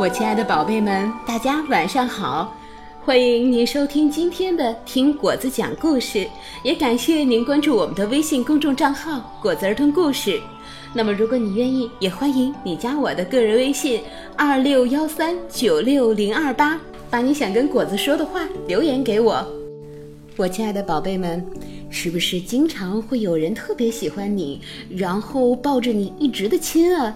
我亲爱的宝贝们，大家晚上好！欢迎您收听今天的听果子讲故事，也感谢您关注我们的微信公众账号“果子儿童故事”。那么，如果你愿意，也欢迎你加我的个人微信二六幺三九六零二八，把你想跟果子说的话留言给我。我亲爱的宝贝们，是不是经常会有人特别喜欢你，然后抱着你一直的亲啊？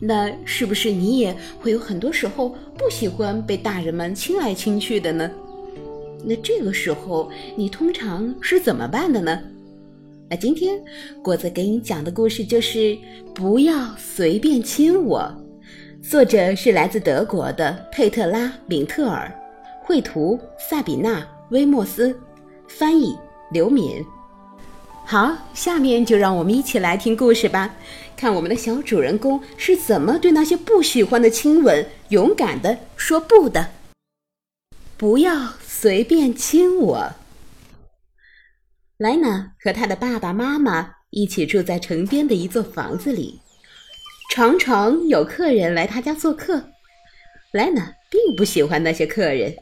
那是不是你也会有很多时候不喜欢被大人们亲来亲去的呢？那这个时候你通常是怎么办的呢？那今天果子给你讲的故事就是《不要随便亲我》，作者是来自德国的佩特拉·敏特尔，绘图萨比娜·威莫斯，翻译刘敏。好，下面就让我们一起来听故事吧。看我们的小主人公是怎么对那些不喜欢的亲吻勇敢的说不的。不要随便亲我。莱娜和她的爸爸妈妈一起住在城边的一座房子里，常常有客人来他家做客。莱娜并不喜欢那些客人。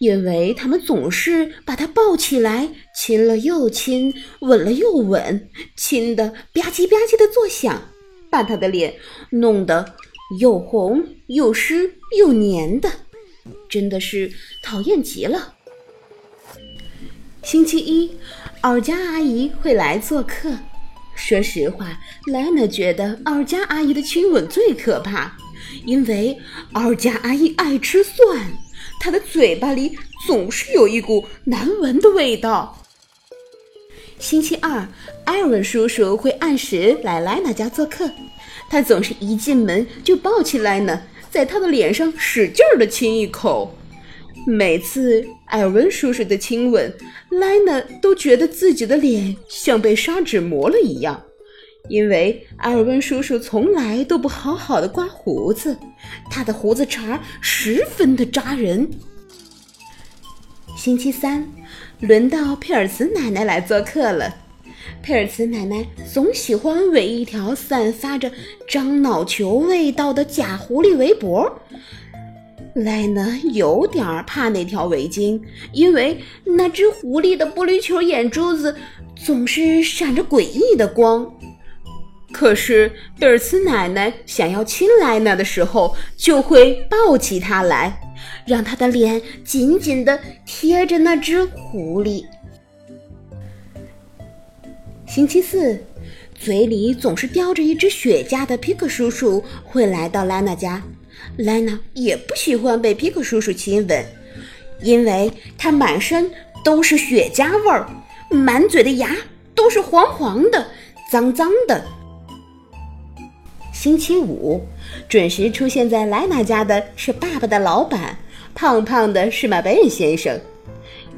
因为他们总是把他抱起来，亲了又亲，吻了又吻，亲的吧唧吧唧的作响，把他的脸弄得又红又湿又黏的，真的是讨厌极了。星期一，尔加阿姨会来做客。说实话，莱娜觉得尔加阿姨的亲吻最可怕，因为尔加阿姨爱吃蒜。他的嘴巴里总是有一股难闻的味道。星期二，艾文叔叔会按时来莱娜家做客。他总是一进门就抱起莱娜，在她的脸上使劲的亲一口。每次艾文叔叔的亲吻，莱娜都觉得自己的脸像被砂纸磨了一样。因为艾尔温叔叔从来都不好好的刮胡子，他的胡子茬十分的扎人。星期三，轮到佩尔茨奶奶来做客了。佩尔茨奶奶总喜欢围一条散发着樟脑球味道的假狐狸围脖。莱娜有点怕那条围巾，因为那只狐狸的玻璃球眼珠子总是闪着诡异的光。可是贝尔斯奶奶想要亲莱娜的时候，就会抱起她来，让她的脸紧紧地贴着那只狐狸。星期四，嘴里总是叼着一只雪茄的皮克叔叔会来到莱娜家。莱娜也不喜欢被皮克叔叔亲吻，因为他满身都是雪茄味儿，满嘴的牙都是黄黄的、脏脏的。星期五，准时出现在莱娜家的是爸爸的老板，胖胖的是马贝恩先生。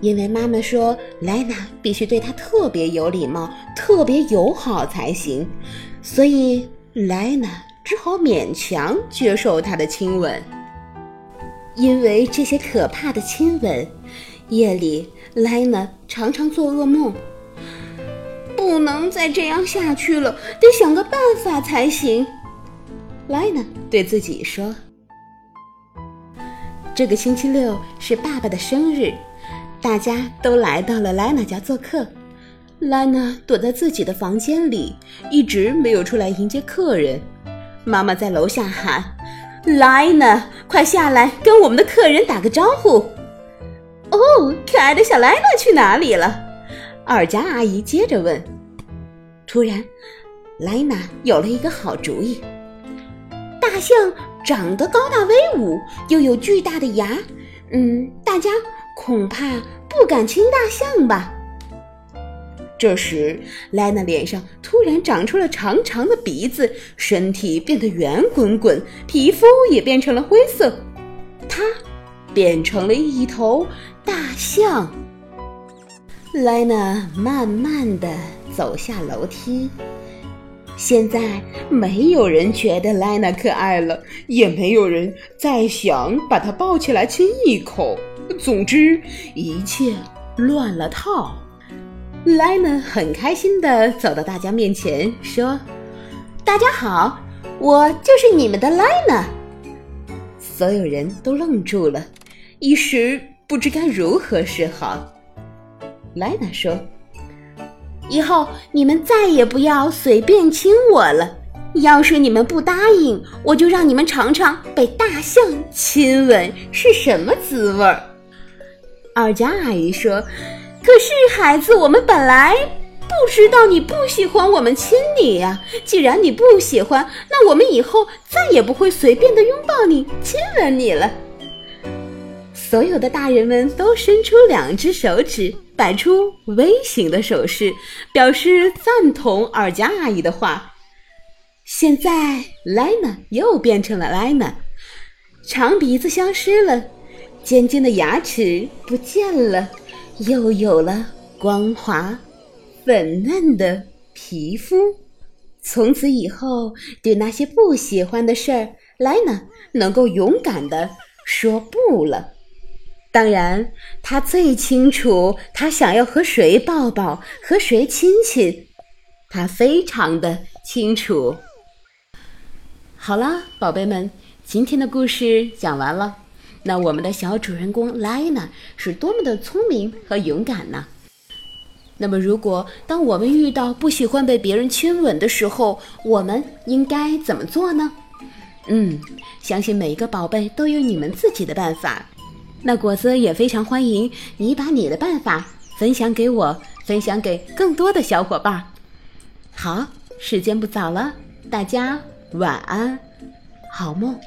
因为妈妈说莱娜必须对他特别有礼貌、特别友好才行，所以莱娜只好勉强接受他的亲吻。因为这些可怕的亲吻，夜里莱娜常常做噩梦。不能再这样下去了，得想个办法才行。莱娜对自己说：“这个星期六是爸爸的生日，大家都来到了莱娜家做客。莱娜躲在自己的房间里，一直没有出来迎接客人。妈妈在楼下喊：‘莱娜，快下来跟我们的客人打个招呼！’哦，可爱的小莱娜去哪里了？”二家阿姨接着问。突然，莱娜有了一个好主意。象长得高大威武，又有巨大的牙，嗯，大家恐怕不敢亲大象吧。这时，莱娜脸上突然长出了长长的鼻子，身体变得圆滚滚，皮肤也变成了灰色，她变成了一头大象。莱娜慢慢地走下楼梯。现在没有人觉得莱娜可爱了，也没有人再想把她抱起来亲一口。总之，一切乱了套。莱娜很开心地走到大家面前，说：“大家好，我就是你们的莱娜。”所有人都愣住了，一时不知该如何是好。莱娜说：“以后你们再也不要随便亲我了。要是你们不答应，我就让你们尝尝被大象亲吻是什么滋味儿。”二佳阿姨说：“可是孩子，我们本来……”不知道你不喜欢我们亲你呀？既然你不喜欢，那我们以后再也不会随便的拥抱你、亲吻你了。所有的大人们都伸出两只手指，摆出 V 型的手势，表示赞同二佳阿姨的话。现在莱娜又变成了莱娜，长鼻子消失了，尖尖的牙齿不见了，又有了光滑。粉嫩的皮肤，从此以后，对那些不喜欢的事儿，莱娜能够勇敢的说不了。当然，他最清楚他想要和谁抱抱，和谁亲亲，他非常的清楚。好啦，宝贝们，今天的故事讲完了。那我们的小主人公莱娜是多么的聪明和勇敢呢？那么，如果当我们遇到不喜欢被别人亲吻的时候，我们应该怎么做呢？嗯，相信每一个宝贝都有你们自己的办法。那果子也非常欢迎你把你的办法分享给我，分享给更多的小伙伴。好，时间不早了，大家晚安，好梦。